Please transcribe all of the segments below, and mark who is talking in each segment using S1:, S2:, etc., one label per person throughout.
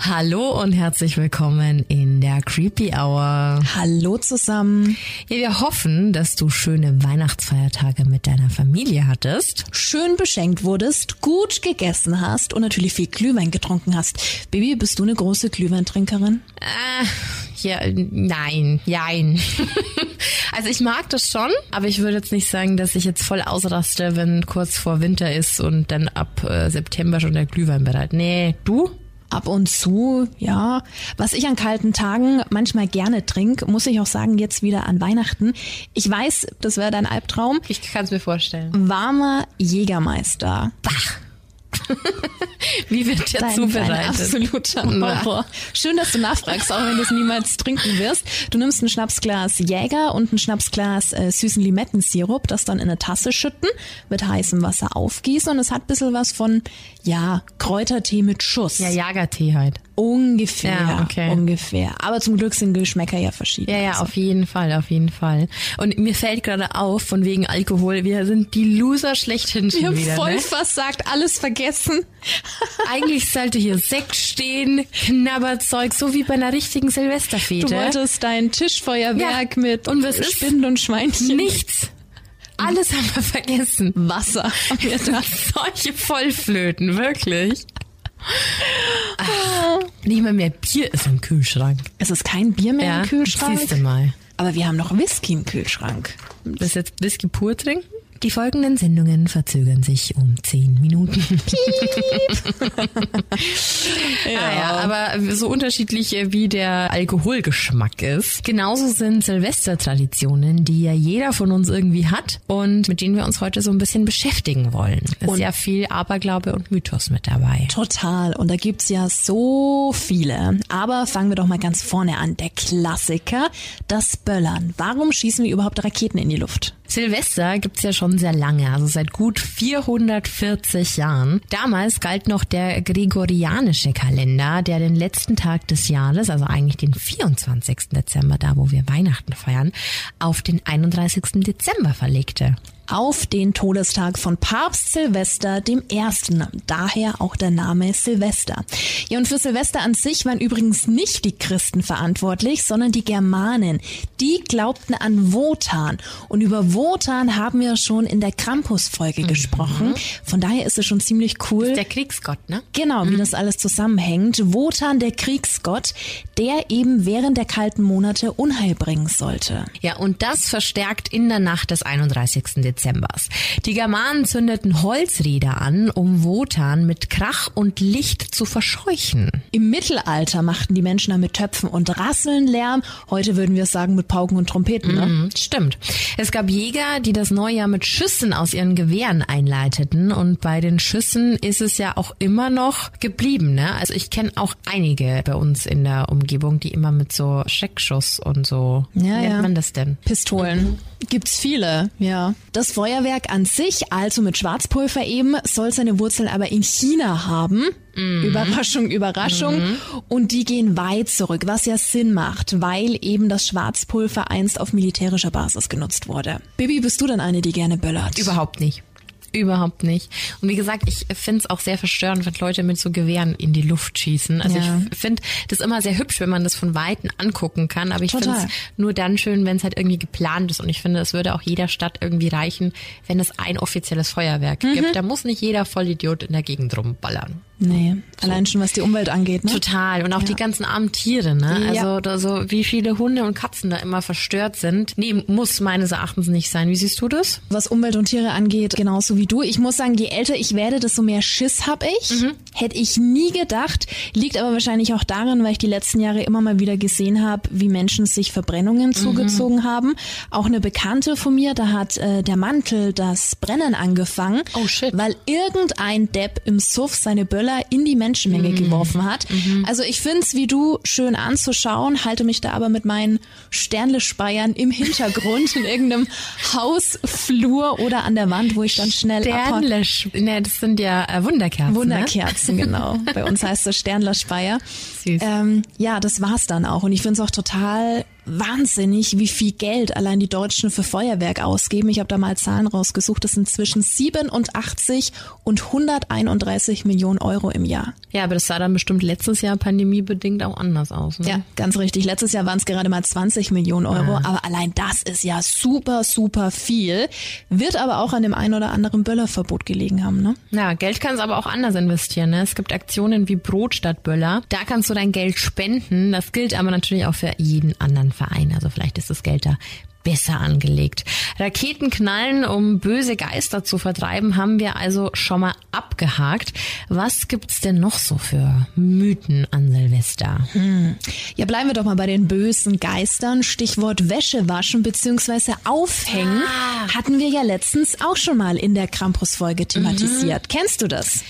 S1: Hallo und herzlich willkommen in der Creepy Hour.
S2: Hallo zusammen.
S1: Ja, wir hoffen, dass du schöne Weihnachtsfeiertage mit deiner Familie hattest.
S2: Schön beschenkt wurdest, gut gegessen hast und natürlich viel Glühwein getrunken hast. Baby, bist du eine große Glühweintrinkerin?
S1: Äh, ja, nein, jein. also ich mag das schon, aber ich würde jetzt nicht sagen, dass ich jetzt voll ausraste, wenn kurz vor Winter ist und dann ab äh, September schon der Glühwein bereit. Nee, du?
S2: Ab und zu, ja. Was ich an kalten Tagen manchmal gerne trinke, muss ich auch sagen, jetzt wieder an Weihnachten. Ich weiß, das wäre dein Albtraum.
S1: Ich kann es mir vorstellen.
S2: Warmer Jägermeister.
S1: Bach. Wie wird der
S2: Dein,
S1: zubereitet?
S2: absoluter Horror. Schön, dass du nachfragst, auch wenn du es niemals trinken wirst. Du nimmst ein Schnapsglas Jäger und ein Schnapsglas äh, süßen Limettensirup, das dann in eine Tasse schütten, mit heißem Wasser aufgießen und es hat ein bisschen was von, ja, Kräutertee mit Schuss.
S1: Ja, Jagertee halt.
S2: Ungefähr,
S1: Ja, okay.
S2: ungefähr. Aber zum Glück sind Geschmäcker ja verschieden.
S1: Ja, ja, auf jeden Fall, auf jeden Fall. Und mir fällt gerade auf, von wegen Alkohol, wir sind die Loser schlechthin schon
S2: Wir haben
S1: wieder.
S2: voll
S1: ne?
S2: versagt, alles vergessen.
S1: Eigentlich sollte hier Sekt stehen, Knabberzeug, so wie bei einer richtigen
S2: Du
S1: Silvesterfete.
S2: wolltest dein Tischfeuerwerk
S1: Ja.
S2: mit
S1: Und was ist?
S2: Spinnen und Schweinchen.
S1: Nichts. Alles haben wir vergessen.
S2: Wasser. wir.
S1: Solche Vollflöten, wirklich. Ach, nicht mal mehr Bier ist im Kühlschrank.
S2: Es ist kein Bier mehr
S1: Ja,
S2: im Kühlschrank.
S1: siehst du mal.
S2: Aber wir haben noch Whisky im Kühlschrank.
S1: Das jetzt Whisky pur trinken? Die folgenden Sendungen verzögern sich um 10 Minuten. ja. Ah, ja, aber so unterschiedlich äh, wie der Alkoholgeschmack ist, genauso sind Silvestertraditionen, die ja jeder von uns irgendwie hat und mit denen wir uns heute so ein bisschen beschäftigen wollen. Es ist ja viel Aberglaube und Mythos mit dabei.
S2: Total. Und da gibt's ja so viele. Aber fangen wir doch mal ganz vorne an. Der Klassiker, das Böllern. Warum schießen wir überhaupt Raketen in die Luft?
S1: Silvester gibt's ja schon sehr lange, also seit gut 440 Jahren. Damals galt noch der gregorianische Kalender, der den letzten Tag des Jahres, also eigentlich den 24. Dezember, da wo wir Weihnachten feiern, auf den 31. Dezember verlegte.
S2: Auf den Todestag von Papst Silvester dem Ersten. Daher auch der Name Silvester. Ja, und für Silvester an sich waren übrigens nicht die Christen verantwortlich, sondern die Germanen. Die glaubten an Wotan. Und über Wotan haben wir schon in der Krampus-Folge gesprochen. Von daher ist es schon ziemlich cool.
S1: Der Kriegsgott, ne?
S2: Genau, wie das alles zusammenhängt. Wotan, der Kriegsgott, der eben während der kalten Monate Unheil bringen sollte.
S1: Ja, und das verstärkt in der Nacht des 31. Dezembers. Die Germanen zündeten Holzräder an, um Wotan mit Krach und Licht zu verscheuchen.
S2: Im Mittelalter machten die Menschen dann mit Töpfen und Rasseln Lärm. Heute würden wir sagen mit Pauken und Trompeten. Ne?
S1: Mhm, Stimmt. Es gab Jäger, die das Neujahr mit Schüssen aus ihren Gewehren einleiteten und bei den Schüssen ist es ja auch immer noch geblieben. Ne? Also ich kenne auch einige bei uns in der Umgebung, die immer mit so Schreckschuss und so.
S2: Ja,
S1: Wie nennt
S2: ja.
S1: man das denn?
S2: Pistolen. Gibt's viele, ja. Das Feuerwerk an sich, also mit Schwarzpulver eben, soll seine Wurzeln aber in China haben. Überraschung, Überraschung. Und die gehen weit zurück, was ja Sinn macht, weil eben das Schwarzpulver einst auf militärischer Basis genutzt wurde. Bibi, bist du denn eine, die gerne böllert?
S1: Überhaupt nicht. Überhaupt nicht. Und wie gesagt, ich finde es auch sehr verstörend, wenn Leute mit so Gewehren in die Luft schießen. Also
S2: Ja.
S1: ich finde das immer sehr hübsch, wenn man das von Weitem angucken kann. Aber ich finde es nur dann schön, wenn es halt irgendwie geplant ist. Und ich finde, es würde auch jeder Stadt irgendwie reichen, wenn es ein offizielles Feuerwerk
S2: Mhm.
S1: gibt. Da muss nicht jeder Vollidiot in der Gegend rumballern.
S2: Nee, allein schon was die Umwelt angeht, ne?
S1: Total. Und auch die ganzen armen Tiere, ne?
S2: Ja.
S1: Also da so wie viele Hunde und Katzen da immer verstört sind. Nee, muss meines Erachtens nicht sein. Wie siehst du das?
S2: was Umwelt und Tiere angeht, genauso wie du. Ich muss sagen, je älter ich werde, desto mehr Schiss hab ich. Hätte ich nie gedacht. Liegt aber wahrscheinlich auch daran, weil ich die letzten Jahre immer mal wieder gesehen habe, wie Menschen sich Verbrennungen zugezogen haben. Auch eine Bekannte von mir, da hat äh, der Mantel das Brennen angefangen,
S1: Oh, shit.
S2: weil irgendein Depp im Suff seine Böller in die Menschenmenge geworfen hat. Also ich find's wie du schön anzuschauen, halte mich da aber mit meinen Sternlespeiern im Hintergrund in irgendeinem Hausflur oder an der Wand, wo ich dann schnell.
S1: Sternlisch. Ne, das sind ja äh, Wunderkerzen.
S2: Wunderkerzen, genau. Bei uns heißt das Sternlerspeier.
S1: Süß.
S2: Ähm, ja, das war's dann auch. Und ich finde es auch total wahnsinnig, wie viel Geld allein die Deutschen für Feuerwerk ausgeben. Ich habe da mal Zahlen rausgesucht. Das sind zwischen 87 und 131 Millionen Euro im Jahr.
S1: Ja, aber das sah dann bestimmt letztes Jahr pandemiebedingt auch anders aus. Ne?
S2: Ja, ganz richtig. Letztes Jahr waren es gerade mal 20 Millionen Euro,
S1: Ah.
S2: aber allein das ist ja super, super viel. Wird aber auch an dem ein oder anderen Böllerverbot gelegen haben, ne?
S1: Ja, Geld kannst aber auch anders investieren. Ne? Es gibt Aktionen wie Brot statt Böller. Da kannst du dein Geld spenden. Das gilt aber natürlich auch für jeden anderen Verein. Also vielleicht ist das Geld da besser angelegt. Raketen knallen, um böse Geister zu vertreiben, haben wir also schon mal abgehakt. Was gibt's denn noch so für Mythen an Silvester?
S2: Ja, bleiben wir doch mal bei den bösen Geistern. Stichwort Wäsche waschen bzw. aufhängen hatten wir ja letztens auch schon mal in der Krampus-Folge thematisiert. Kennst du das?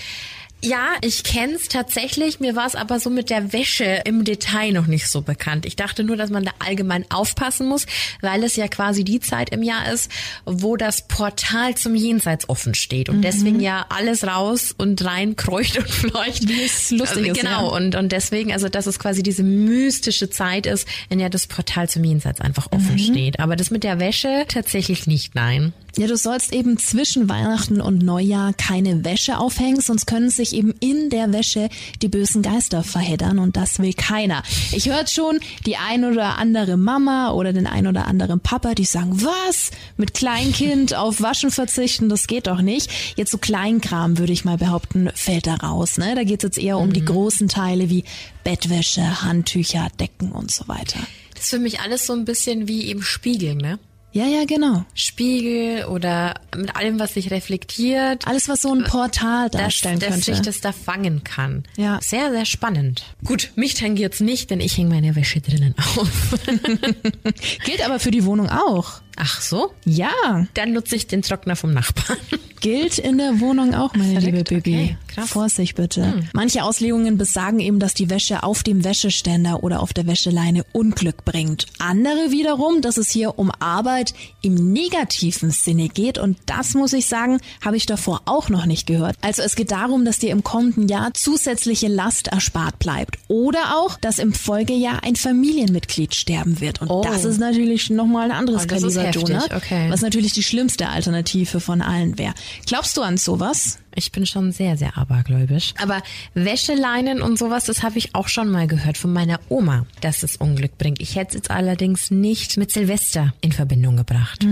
S1: Ja, ich kenn's tatsächlich. Mir war es aber so mit der Wäsche im Detail noch nicht so bekannt. Ich dachte nur, dass man da allgemein aufpassen muss, weil es ja quasi die Zeit im Jahr ist, wo das Portal zum Jenseits offen steht und deswegen ja alles raus und rein kreucht und fleucht.
S2: Wie es lustig ist,
S1: Genau.
S2: ja.
S1: Und, und deswegen, also, dass es quasi diese mystische Zeit ist, in der das Portal zum Jenseits einfach offen steht. Aber das mit der Wäsche tatsächlich nicht, nein.
S2: Ja, du sollst eben zwischen Weihnachten und Neujahr keine Wäsche aufhängen, sonst können sich eben in der Wäsche die bösen Geister verheddern und das will keiner. Ich höre schon die ein oder andere Mama oder den ein oder anderen Papa, die sagen, was? Mit Kleinkind auf Waschen verzichten, das geht doch nicht. Jetzt so Kleinkram, würde ich mal behaupten, fällt da raus. Ne? Da geht's jetzt eher um die großen Teile wie Bettwäsche, Handtücher, Decken und so weiter.
S1: Das ist für mich alles so ein bisschen wie eben Spiegeln, ne?
S2: Ja, ja, genau.
S1: Spiegel oder mit allem, was sich reflektiert.
S2: Alles, was so ein Portal
S1: dass,
S2: darstellen
S1: dass
S2: könnte.
S1: sich das da fangen kann.
S2: Ja.
S1: Sehr, sehr spannend. Gut, mich tangiert's nicht, denn ich hänge meine Wäsche drinnen auf.
S2: Gilt aber für die Wohnung auch.
S1: Ach so?
S2: Ja,
S1: Dann nutze ich den Trockner vom Nachbarn.
S2: gilt in der Wohnung auch, meine
S1: Verrückt,
S2: liebe Bibi.
S1: okay, krass. Hm.
S2: Vorsicht bitte. Manche Auslegungen besagen eben, dass die Wäsche auf dem Wäscheständer oder auf der Wäscheleine Unglück bringt. Andere wiederum, dass es hier um Arbeit im negativen Sinne geht und das muss ich sagen, habe ich davor auch noch nicht gehört. Also es geht darum, dass dir im kommenden Jahr zusätzliche Last erspart bleibt oder auch, dass im Folgejahr ein Familienmitglied sterben wird und
S1: Oh.
S2: das ist natürlich nochmal ein anderes
S1: Oh,
S2: Kaliber,
S1: heftig,
S2: Donut,
S1: okay.
S2: was natürlich die schlimmste Alternative von allen wäre. Glaubst du an sowas?
S1: Ich bin schon sehr, sehr abergläubisch. Aber Wäscheleinen und sowas, das habe ich auch schon mal gehört von meiner Oma, dass es Unglück bringt. Ich hätte es jetzt allerdings nicht mit Silvester in Verbindung gebracht.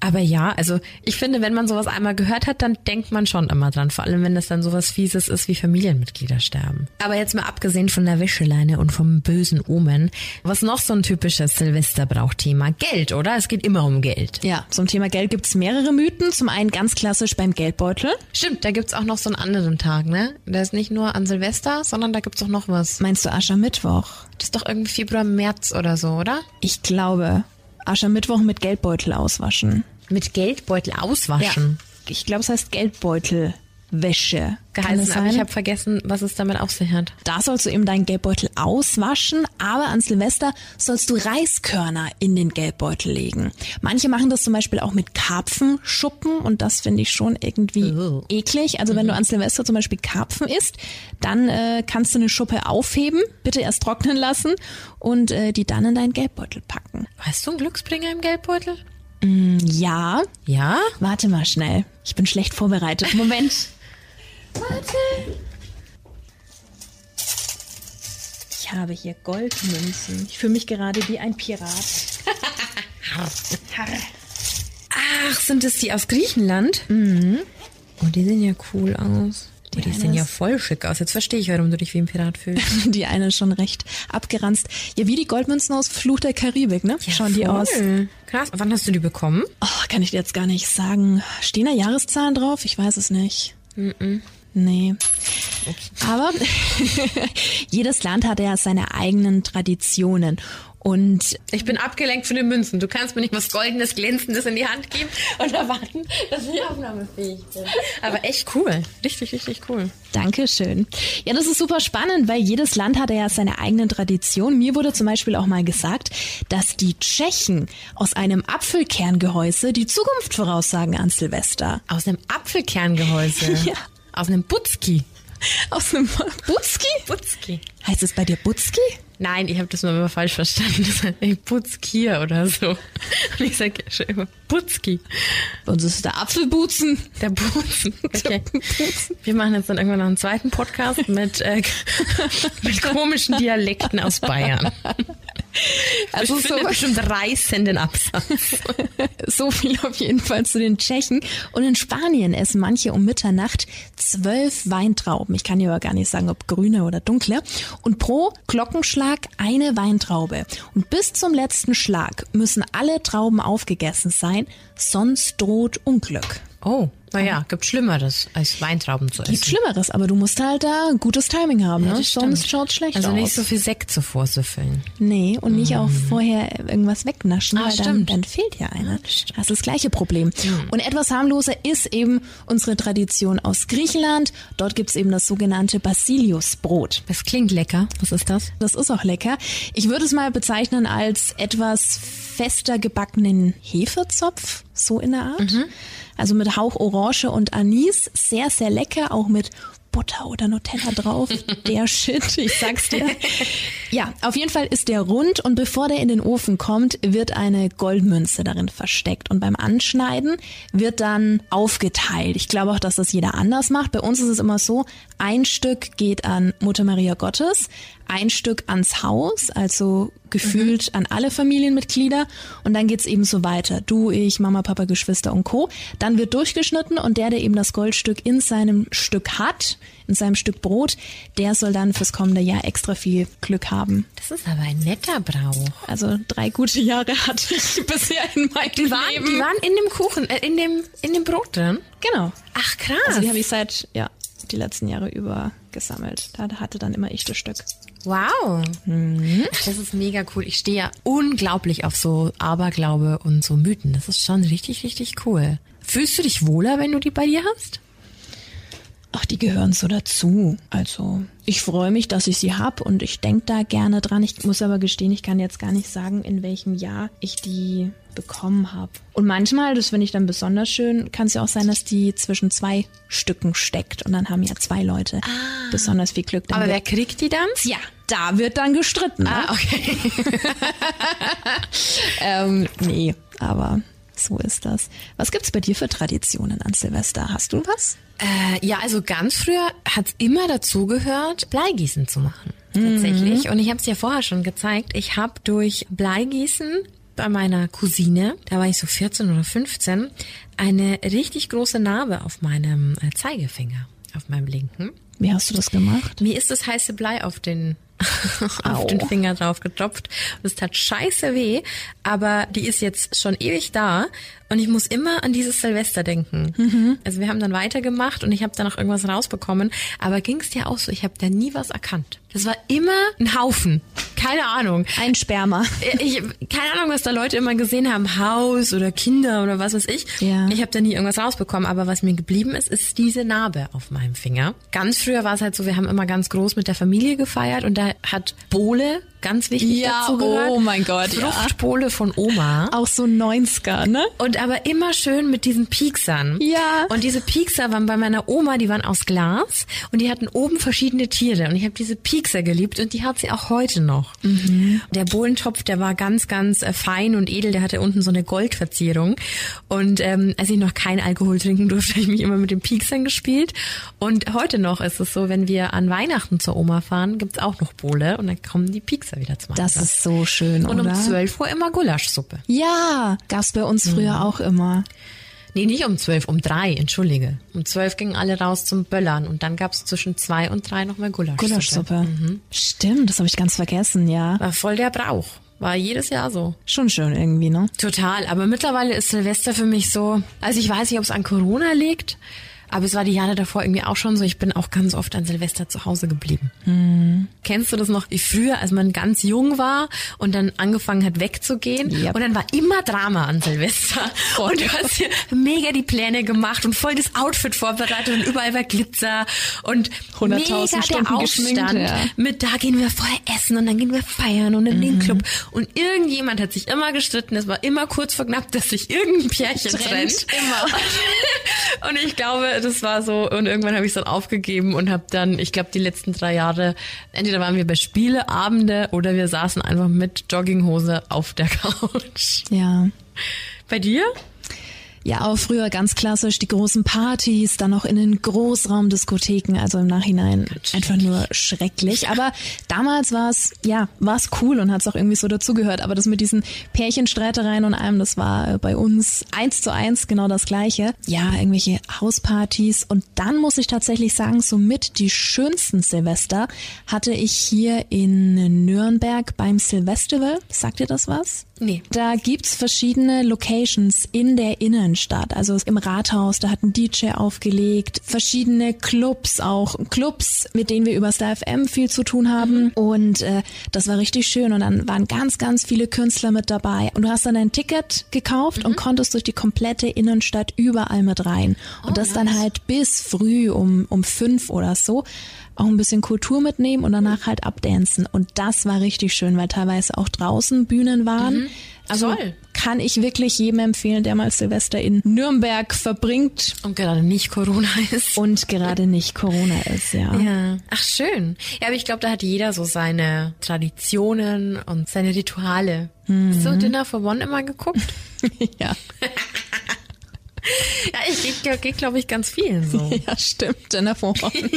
S1: Aber ja, also ich finde, wenn man sowas einmal gehört hat, dann denkt man schon immer dran. Vor allem, wenn es dann sowas Fieses ist, wie Familienmitglieder sterben. Aber jetzt mal abgesehen von der Wäscheleine und vom bösen Omen, was noch so ein typisches Silvesterbrauchthema? Geld, oder? Es geht immer um Geld.
S2: Ja, zum Thema Geld gibt's mehrere Mythen. Zum einen ganz klassisch beim Geldbeutel.
S1: Stimmt, da gibt's auch noch so einen anderen Tag, ne? Der ist nicht nur an Silvester, sondern da gibt's auch noch was.
S2: Meinst du Aschermittwoch?
S1: Das ist doch irgendwie Februar, März oder so, oder?
S2: Ich glaube, Aschermittwoch mit Geldbeutel auswaschen.
S1: Mit Geldbeutel auswaschen.
S2: Ich glaube, es heißt Geldbeutelwäsche. Kann
S1: Geheißen, aber ich habe vergessen, was es damit auf sich hat.
S2: Da sollst du eben deinen Geldbeutel auswaschen, aber an Silvester sollst du Reiskörner in den Geldbeutel legen. Manche machen das zum Beispiel auch mit Karpfenschuppen und das finde ich schon irgendwie
S1: Oh.
S2: eklig. Also wenn du an Silvester zum Beispiel Karpfen isst, dann äh, kannst du eine Schuppe aufheben, bitte erst trocknen lassen und äh, die dann in deinen Geldbeutel packen.
S1: Hast du einen Glücksbringer im Geldbeutel?
S2: Ja,
S1: Ja?
S2: warte mal schnell. Ich bin schlecht vorbereitet. Moment.
S1: Warte.
S2: Ich habe hier Goldmünzen. Ich fühle mich gerade wie ein Pirat.
S1: Ach, sind das die aus Griechenland? Mhm. Oh, die sehen ja cool aus. Die, die
S2: eine
S1: sehen ja voll schick aus. Jetzt verstehe ich, warum du dich wie ein Pirat fühlst.
S2: Die eine ist schon recht abgeranzt. Ja, wie die Goldmünzen aus Fluch der Karibik, ne? Schauen die aus.
S1: Voll. Krass. Wann hast du die bekommen?
S2: Oh, kann ich dir jetzt gar nicht sagen. Stehen da Jahreszahlen drauf? Ich weiß es nicht. Nee. Aber jedes Land hat ja seine eigenen Traditionen. Und
S1: Ich bin abgelenkt von den Münzen. Du kannst mir nicht was Goldenes, Glänzendes in die Hand geben und erwarten, dass ich aufnahmefähig bin. Aber echt cool. Richtig, richtig cool.
S2: Dankeschön. Ja, das ist super spannend, weil jedes Land hat ja seine eigenen Traditionen. Mir wurde zum Beispiel auch mal gesagt, dass die Tschechen aus einem Apfelkerngehäuse die Zukunft voraussagen an Silvester.
S1: Aus einem Apfelkerngehäuse.
S2: Ja.
S1: Aus einem Butzki.
S2: Aus einem Butzki?
S1: Butzki.
S2: Heißt es bei dir Butzki?
S1: Nein, ich habe das mal falsch verstanden. Das heißt Butzkier oder so. Und ich sage schon immer Butzki.
S2: Bei uns ist der Apfelbutzen.
S1: Der Butzen. Okay. Wir machen jetzt dann irgendwann noch einen zweiten Podcast mit, äh, mit komischen Dialekten aus Bayern.
S2: Also
S1: ich
S2: so,
S1: finde bestimmt reißenden Absatz.
S2: so viel auf jeden Fall zu den Tschechen. Und in Spanien essen manche um Mitternacht zwölf Weintrauben. Ich kann dir aber gar nicht sagen, ob grüne oder dunkle. Und pro Glockenschlag eine Weintraube. Und bis zum letzten Schlag müssen alle Trauben aufgegessen sein, sonst droht Unglück.
S1: Oh, naja, gibt Schlimmeres, als Weintrauben zu essen.
S2: Gibt Schlimmeres, aber du musst halt da gutes Timing haben, ne?
S1: das
S2: sonst schaut's schlecht
S1: Also
S2: aus.
S1: nicht so viel Sekt zuvor süffeln.
S2: Nee, und nicht auch vorher irgendwas wegnaschen,
S1: Ah,
S2: weil dann,
S1: stimmt.
S2: dann fehlt ja einer. Das ist das gleiche Problem. Und etwas harmloser ist eben unsere Tradition aus Griechenland. Dort gibt's eben das sogenannte Basiliusbrot.
S1: Das klingt lecker. Was ist das?
S2: Das ist auch lecker. Ich würde es mal bezeichnen als etwas fester gebackenen Hefezopf, so in der Art. Also mit Hauch Orange und Anis. Sehr, sehr lecker, auch mit Butter oder Nutella drauf. Der Shit, ich sag's dir. Ja, auf jeden Fall ist der rund und bevor der in den Ofen kommt, wird eine Goldmünze darin versteckt. Und beim Anschneiden wird dann aufgeteilt. Ich glaube auch, dass das jeder anders macht. Bei uns ist es immer so, ein Stück geht an Mutter Maria Gottes, ein Stück ans Haus, also gefühlt an alle Familienmitglieder und dann geht's eben so weiter. Du, ich, Mama, Papa, Geschwister und Co. Dann wird durchgeschnitten und der, der eben das Goldstück in seinem Stück hat, in seinem Stück Brot, der soll dann fürs kommende Jahr extra viel Glück haben.
S1: Das ist aber ein netter Brauch.
S2: Also drei gute Jahre hatte ich bisher in meinem
S1: Die waren,
S2: Leben.
S1: die waren in dem Kuchen, äh, in dem, in dem Brot drin.
S2: genau.
S1: Ach krass.
S2: Also die habe ich seit, ja, die letzten Jahre über gesammelt. Da hatte dann immer ich das Stück.
S1: wow.
S2: Mhm.
S1: Das ist mega cool. Ich stehe ja unglaublich auf so Aberglaube und so Mythen. Das ist schon richtig, richtig cool. Fühlst du dich wohler, wenn du die bei dir hast?
S2: Ach, die gehören so dazu. Also ich freue mich, dass ich sie hab und ich denk da gerne dran. Ich muss aber gestehen, ich kann jetzt gar nicht sagen, in welchem Jahr ich die bekommen habe. Und manchmal, das finde ich dann besonders schön, kann es ja auch sein, dass die zwischen zwei Stücken steckt und dann haben ja zwei Leute besonders viel Glück. Dann
S1: Aber wer kriegt die dann?
S2: ja, da wird dann gestritten. Ne?
S1: Ah, okay.
S2: Ähm, nee, aber so ist das. Was gibt's bei dir für Traditionen an Silvester? Hast du was?
S1: Äh, ja, also ganz früher hat's immer dazugehört, Bleigießen zu machen. Tatsächlich. Und ich habe es ja vorher schon gezeigt. Ich habe durch Bleigießen bei meiner Cousine, da war ich so 14 oder 15, eine richtig große Narbe auf meinem äh, Zeigefinger, auf meinem linken.
S2: Wie hast du das gemacht?
S1: Mir ist das heiße Blei auf den. auf den Finger drauf getropft. Es tat scheiße weh, aber die ist jetzt schon ewig da und ich muss immer an dieses Silvester denken. Also wir haben dann weitergemacht und ich habe dann noch irgendwas rausbekommen, aber ging es dir auch so, ich habe da nie was erkannt. Das war immer ein Haufen. Keine Ahnung.
S2: Ein Sperma.
S1: Ich, keine Ahnung, was da Leute immer gesehen haben, Haus oder Kinder oder was weiß ich.
S2: Ja.
S1: Ich habe da nie irgendwas rausbekommen, aber was mir geblieben ist, ist diese Narbe auf meinem Finger. Ganz früher war es halt so, wir haben immer ganz groß mit der Familie gefeiert und da hat Bohle ganz wichtig
S2: Ja,
S1: dazu gehört.
S2: oh mein Gott, ja.
S1: Fruchtbohle von Oma.
S2: Auch so 90er, ne?
S1: Und aber immer schön mit diesen Pieksern.
S2: Ja.
S1: Und diese Piekser waren bei meiner Oma, die waren aus Glas und die hatten oben verschiedene Tiere. Und ich habe diese Piekser geliebt und die hat sie auch heute noch. Der Bohlentopf, der war ganz, ganz äh, fein und edel. Der hatte unten so eine Goldverzierung. Und ähm, als ich noch kein Alkohol trinken durfte, habe ich mich immer mit den Pieksern gespielt. Und heute noch ist es so, wenn wir an Weihnachten zur Oma fahren, gibt's auch noch Bohle und dann kommen die Piekser wieder zum
S2: Das
S1: Einsatz.
S2: ist so schön,
S1: Und
S2: oder?
S1: um 12 Uhr immer Gulaschsuppe.
S2: ja, gab's bei uns früher auch immer.
S1: Nee, nicht um zwölf, um drei, entschuldige. Um zwölf gingen alle raus zum Böllern und dann gab's zwischen zwei und drei nochmal Gulaschsuppe.
S2: Gulaschsuppe. Stimmt, das habe ich ganz vergessen, ja.
S1: War voll der Brauch. War jedes Jahr so.
S2: Schon schön irgendwie, ne?
S1: Total. Aber mittlerweile ist Silvester für mich so, also ich weiß nicht, ob es an Corona liegt, aber es war die Jahre davor irgendwie auch schon so. Ich bin auch ganz oft an Silvester zu Hause geblieben. Kennst du das noch? Wie früher, als man ganz jung war und dann angefangen hat wegzugehen
S2: Yep.
S1: und dann war immer Drama an Silvester. Und du hast hier mega die Pläne gemacht und voll das Outfit vorbereitet und überall war Glitzer und
S2: 100.000
S1: mega der
S2: Stunden geschminkt,
S1: Aufstand
S2: ja.
S1: mit da gehen wir vorher essen und dann gehen wir feiern und in den Club. Und irgendjemand hat sich immer gestritten. Es war immer kurz vor knapp, dass sich irgendein Pärchen trennt.
S2: Trennt, immer.
S1: Und ich glaube, das war so und irgendwann habe ich es dann aufgegeben und habe dann, ich glaube, die letzten drei Jahre, entweder waren wir bei Spieleabende oder wir saßen einfach mit Jogginghose auf der Couch.
S2: Ja.
S1: Bei dir?
S2: Ja, auch früher ganz klassisch die großen Partys, dann noch in den Großraumdiskotheken, also im Nachhinein einfach nur schrecklich. Aber damals war es, ja, war es cool und hat es auch irgendwie so dazugehört. Aber das mit diesen Pärchenstreitereien und allem, das war bei uns eins zu eins genau das Gleiche. Ja, irgendwelche Hauspartys. Und dann muss ich tatsächlich sagen, somit die schönsten Silvester hatte ich hier in Nürnberg beim Silvestival. Sagt ihr das was?
S1: Nee.
S2: Da gibt's verschiedene Locations in der Innenstadt. Also im Rathaus, da hat ein DJ aufgelegt, verschiedene Clubs auch. Clubs, mit denen wir über Star FM viel zu tun haben. Mhm. Und äh, das war richtig schön. Und dann waren ganz, ganz viele Künstler mit dabei. Und du hast dann ein Ticket gekauft mhm. und konntest durch die komplette Innenstadt überall mit rein. Und oh, das nice. dann halt bis früh um, um fünf oder so auch ein bisschen Kultur mitnehmen und danach halt abdancen. Und das war richtig schön, weil teilweise auch draußen Bühnen waren. Mhm. Also Toll. kann ich wirklich jedem empfehlen, der mal Silvester in Nürnberg verbringt.
S1: Und gerade nicht Corona ist.
S2: Und gerade nicht Corona ist, ja.
S1: Ja. Ach, schön. Ja, aber ich glaube, da hat jeder so seine Traditionen und seine Rituale. Mhm. Hast du Dinner for One immer geguckt?
S2: ja.
S1: Ja, ich gehe, geh, glaube ich, ganz vielen so.
S2: Ja, stimmt. Jennifer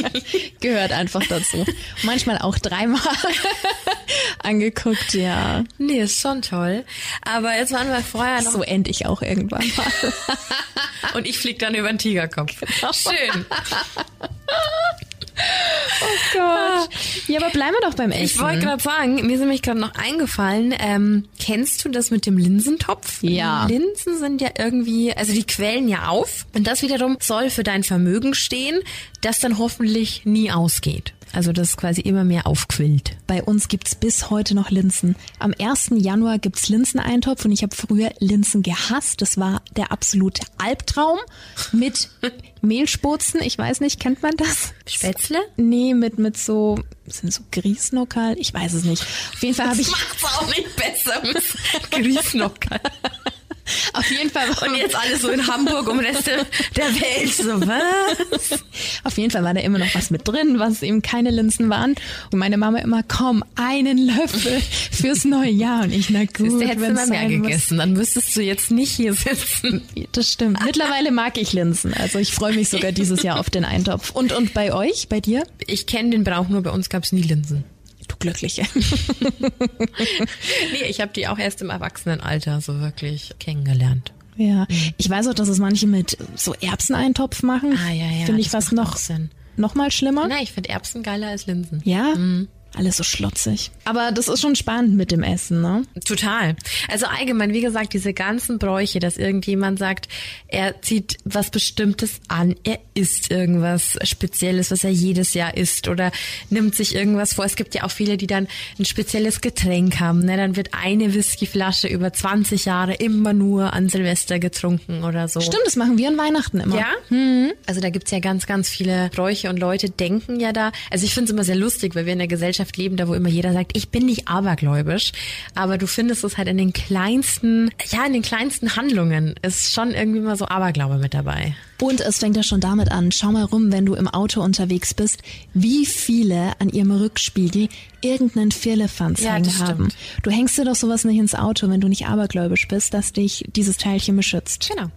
S2: gehört einfach dazu. Manchmal auch dreimal angeguckt, ja.
S1: Nee, ist schon toll. Aber jetzt waren wir vorher noch...
S2: So end ich auch irgendwann mal.
S1: Und ich flieg dann über den Tigerkopf. Genau. Schön.
S2: Oh Gott. Ja, aber bleiben wir doch beim Essen.
S1: Ich wollte gerade sagen, mir ist nämlich gerade noch eingefallen, ähm, kennst du das mit dem Linsentopf?
S2: Ja.
S1: Linsen sind ja irgendwie, also die quellen ja auf und das wiederum soll für dein Vermögen stehen, das dann hoffentlich nie ausgeht. Also das quasi immer mehr aufquillt.
S2: Bei uns gibt's bis heute noch Linsen. Am 1. Januar gibt's Linseneintopf und ich habe früher Linsen gehasst. Das war der absolute Albtraum mit Mehlsputzen. Ich weiß nicht, kennt man das?
S1: Spätzle?
S2: Nee, mit, mit so, sind so Griesnockerl? Ich weiß es nicht. Auf jeden Fall habe ich...
S1: Macht's auch nicht besser mit Griesnockerl.
S2: Auf jeden Fall.
S1: Und jetzt alles so in Hamburg um Reste der Welt. So, was?
S2: Auf jeden Fall war da immer noch was mit drin, was eben keine Linsen waren. Und meine Mama immer, komm, einen Löffel fürs neue Jahr. Und ich, na gut.
S1: Du hättest immer mehr gegessen, dann müsstest du jetzt nicht hier sitzen.
S2: Das stimmt. Mittlerweile mag ich Linsen. Also ich freue mich sogar dieses Jahr auf den Eintopf. Und, und bei euch, bei dir?
S1: Ich kenne den Brauch, nur bei uns gab es nie Linsen.
S2: Du Glückliche.
S1: nee, ich habe die auch erst im Erwachsenenalter so wirklich kennengelernt.
S2: Ja, ich weiß auch, dass es manche mit so Erbseneintopf machen.
S1: Ah ja, ja.
S2: Finde ich fast noch, noch mal schlimmer.
S1: Nein, ich finde Erbsen geiler als Linsen.
S2: Ja? Mhm alles so schlotzig. Aber das ist schon spannend mit dem Essen, ne?
S1: Total. Also allgemein, wie gesagt, diese ganzen Bräuche, dass irgendjemand sagt, er zieht was Bestimmtes an, er isst irgendwas Spezielles, was er jedes Jahr isst oder nimmt sich irgendwas vor. Es gibt ja auch viele, die dann ein spezielles Getränk haben. Ne? Dann wird eine Whiskyflasche über 20 Jahre immer nur an Silvester getrunken oder so.
S2: Stimmt, das machen wir an Weihnachten immer.
S1: Ja? Mhm. Also da gibt's ja ganz, ganz viele Bräuche und Leute denken ja da. Also ich finde es immer sehr lustig, weil wir in der Gesellschaft Gesellschaft leben, da wo immer jeder sagt, ich bin nicht abergläubisch, aber du findest es halt in den kleinsten, ja, in den kleinsten Handlungen ist schon irgendwie mal so Aberglaube mit dabei.
S2: Und es fängt ja schon damit an, schau mal rum, wenn du im Auto unterwegs bist, wie viele an ihrem Rückspiegel irgendeinen Firlefanz ja, hängen haben. Du hängst dir doch sowas nicht ins Auto, wenn du nicht abergläubisch bist, dass dich dieses Teilchen beschützt.
S1: Genau.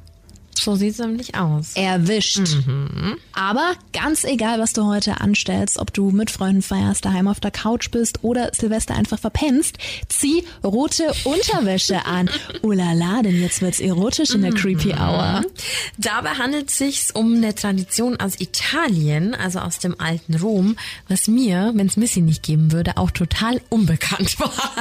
S1: So sieht's nämlich aus.
S2: Erwischt. Mhm. Aber ganz egal, was du heute anstellst, ob du mit Freunden feierst, daheim auf der Couch bist oder Silvester einfach verpennst, zieh rote Unterwäsche an. Ulala, denn jetzt wird's erotisch in der mhm. Creepy Hour.
S1: Dabei handelt es sich um eine Tradition aus Italien, also aus dem alten Rom, was mir, wenn es Missy nicht geben würde, auch total unbekannt war.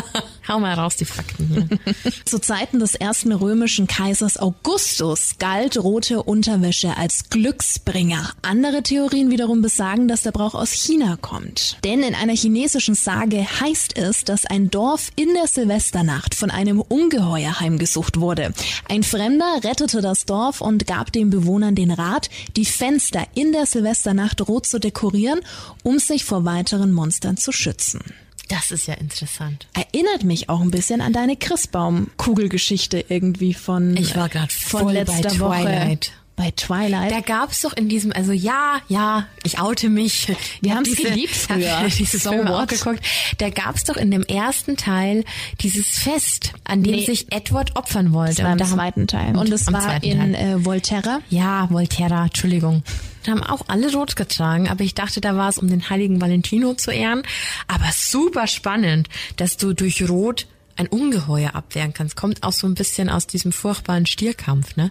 S1: Hau mal raus die Fakten hier.
S2: Zu Zeiten des ersten römischen Kaisers Augustus galt rote Unterwäsche als Glücksbringer. Andere Theorien wiederum besagen, dass der Brauch aus China kommt. Denn in einer chinesischen Sage heißt es, dass ein Dorf in der Silvesternacht von einem Ungeheuer heimgesucht wurde. Ein Fremder rettete das Dorf und gab den Bewohnern den Rat, die Fenster in der Silvesternacht rot zu dekorieren, um sich vor weiteren Monstern zu schützen.
S1: Das ist ja interessant.
S2: Erinnert mich auch ein bisschen an deine Christbaum-Kugelgeschichte irgendwie von
S1: Ich war gerade voll letzter bei Twilight.
S2: Bei Twilight.
S1: Da gab's doch in diesem, also ja, ja, ich oute mich.
S2: Wir
S1: Ich hab
S2: haben's
S1: diese-
S2: geliebt früher.
S1: Diese
S2: So what?
S1: geguckt. Da gab's doch in dem ersten Teil dieses Fest, an dem
S2: Nee.
S1: sich Edward opfern wollte.
S2: das war im
S1: Und da haben-
S2: zweiten Teil. Und es war in äh, Volterra.
S1: Ja, Volterra, Entschuldigung. Da haben auch alle rot getragen, aber ich dachte, da war es, um den heiligen Valentino zu ehren. Aber super spannend, dass du durch Rot ein Ungeheuer abwehren kannst. Kommt auch so ein bisschen aus diesem furchtbaren Stierkampf, ne?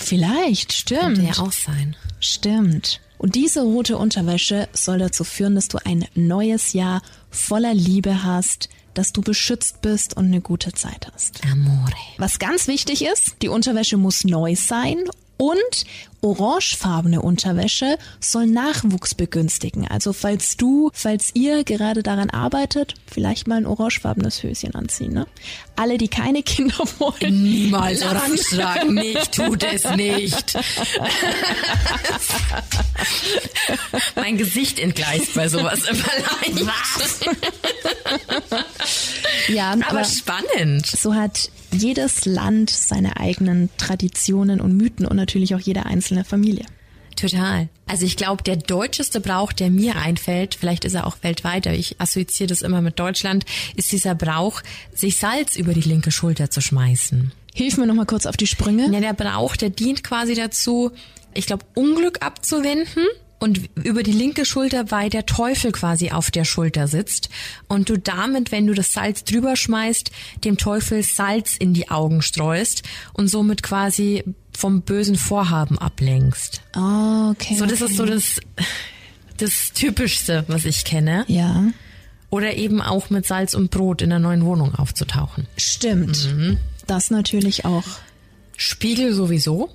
S2: Vielleicht, stimmt.
S1: Könnte ja auch sein.
S2: Stimmt. Und diese rote Unterwäsche soll dazu führen, dass du ein neues Jahr voller Liebe hast, dass du beschützt bist und eine gute Zeit hast.
S1: Amore.
S2: Was ganz wichtig ist, die Unterwäsche muss neu sein und orangefarbene Unterwäsche soll Nachwuchs begünstigen. Also falls du, falls ihr gerade daran arbeitet, vielleicht mal ein orangefarbenes Höschen anziehen. Ne? Alle, die keine Kinder wollen.
S1: Niemals orange tragen. Nicht, tut es nicht. mein Gesicht entgleist bei sowas immer leicht.
S2: Ja,
S1: Aber
S2: aber
S1: spannend.
S2: so hat jedes Land seine eigenen Traditionen und Mythen und natürlich auch jede einzelne Familie.
S1: Total. Also ich glaube, der deutscheste Brauch, der mir einfällt, vielleicht ist er auch weltweit, aber ich assoziiere das immer mit Deutschland, ist dieser Brauch, sich Salz über die linke Schulter zu schmeißen.
S2: Hilf mir noch mal kurz auf die Sprünge.
S1: Ja, der Brauch, der dient quasi dazu, ich glaube, Unglück abzuwenden und über die linke Schulter, weil der Teufel quasi auf der Schulter sitzt und du damit, wenn du das Salz drüber schmeißt, dem Teufel Salz in die Augen streust und somit quasi vom bösen Vorhaben ablenkst.
S2: Oh, okay.
S1: So, das
S2: okay.
S1: ist so das, das Typischste, was ich kenne.
S2: Ja,
S1: Oder eben auch mit Salz und Brot in der neuen Wohnung aufzutauchen.
S2: stimmt.
S1: Mhm.
S2: Das natürlich auch.
S1: Spiegel sowieso.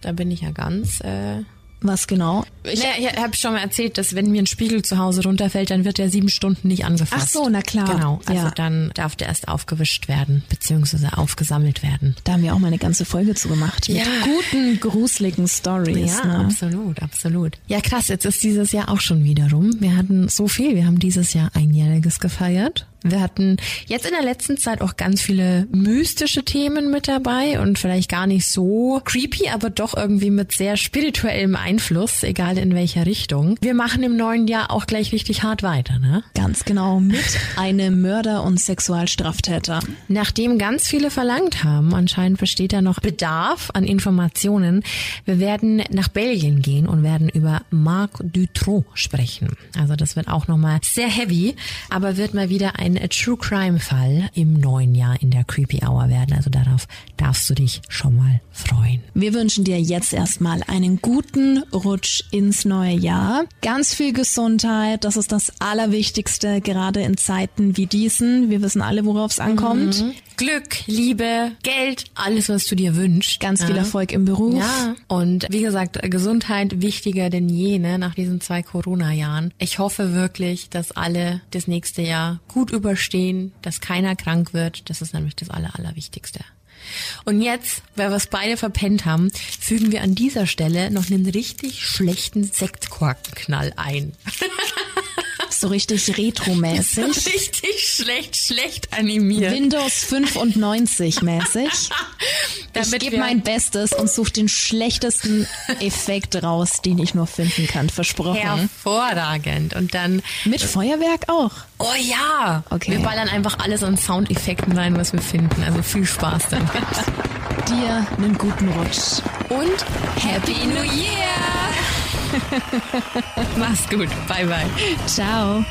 S1: Da bin ich ja ganz. Äh
S2: Was genau?
S1: ich ja, ich habe schon mal erzählt, dass wenn mir ein Spiegel zu Hause runterfällt, dann wird der sieben Stunden nicht angefasst.
S2: Ach so, na klar.
S1: Genau. Also
S2: Ja.
S1: dann darf der erst aufgewischt werden, beziehungsweise aufgesammelt werden.
S2: Da haben wir auch mal eine ganze Folge zu gemacht. Mit
S1: Ja.
S2: guten, gruseligen Stories.
S1: Ja,
S2: ne?
S1: absolut, absolut. Ja, krass, jetzt ist dieses Jahr auch schon wieder rum. Wir hatten so viel. Wir haben dieses Jahr einjähriges gefeiert. Wir hatten jetzt in der letzten Zeit auch ganz viele mystische Themen mit dabei und vielleicht gar nicht so creepy, aber doch irgendwie mit sehr spirituellem Einfluss, egal in welcher Richtung. Wir machen im neuen Jahr auch gleich richtig hart weiter, ne?
S2: Ganz genau. Mit einem Mörder und Sexualstraftäter.
S1: Nachdem ganz viele verlangt haben, anscheinend besteht da noch Bedarf an Informationen. Wir werden nach Belgien gehen und werden über Marc Dutroux sprechen. Also das wird auch nochmal sehr heavy, aber wird mal wieder ein True Crime Fall im neuen Jahr in der Creepy Hour werden. Also darauf darfst du dich schon mal freuen.
S2: Wir wünschen dir jetzt erstmal einen guten Rutsch ins neue Jahr. Ganz viel Gesundheit, das ist das Allerwichtigste, gerade in Zeiten wie diesen. Wir wissen alle, worauf es ankommt.
S1: Glück, Liebe, Geld, alles, was du dir wünschst.
S2: Ganz viel
S1: Ja.
S2: Erfolg im Beruf.
S1: Ja, und wie gesagt, Gesundheit wichtiger denn je, ne, nach diesen zwei Corona-Jahren. Ich hoffe wirklich, dass alle das nächste Jahr gut überstehen, dass keiner krank wird. Das ist nämlich das Aller, Allerwichtigste. Und jetzt, weil wir es beide verpennt haben, fügen wir an dieser Stelle noch einen richtig schlechten Sektkorkenknall ein.
S2: So richtig retromäßig.
S1: richtig schlecht, schlecht animiert.
S2: Windows 95 mäßig. Ich gebe mein Bestes und suche den schlechtesten Effekt raus, den ich nur finden kann. Versprochen.
S1: Hervorragend. Und dann
S2: Mit Feuerwerk auch.
S1: Oh ja!
S2: Okay.
S1: Wir ballern einfach alles an Soundeffekten rein, was wir finden. Also viel Spaß damit.
S2: Dir einen guten Rutsch.
S1: Und Happy New Year! Mach's gut. Bye bye.
S2: Ciao.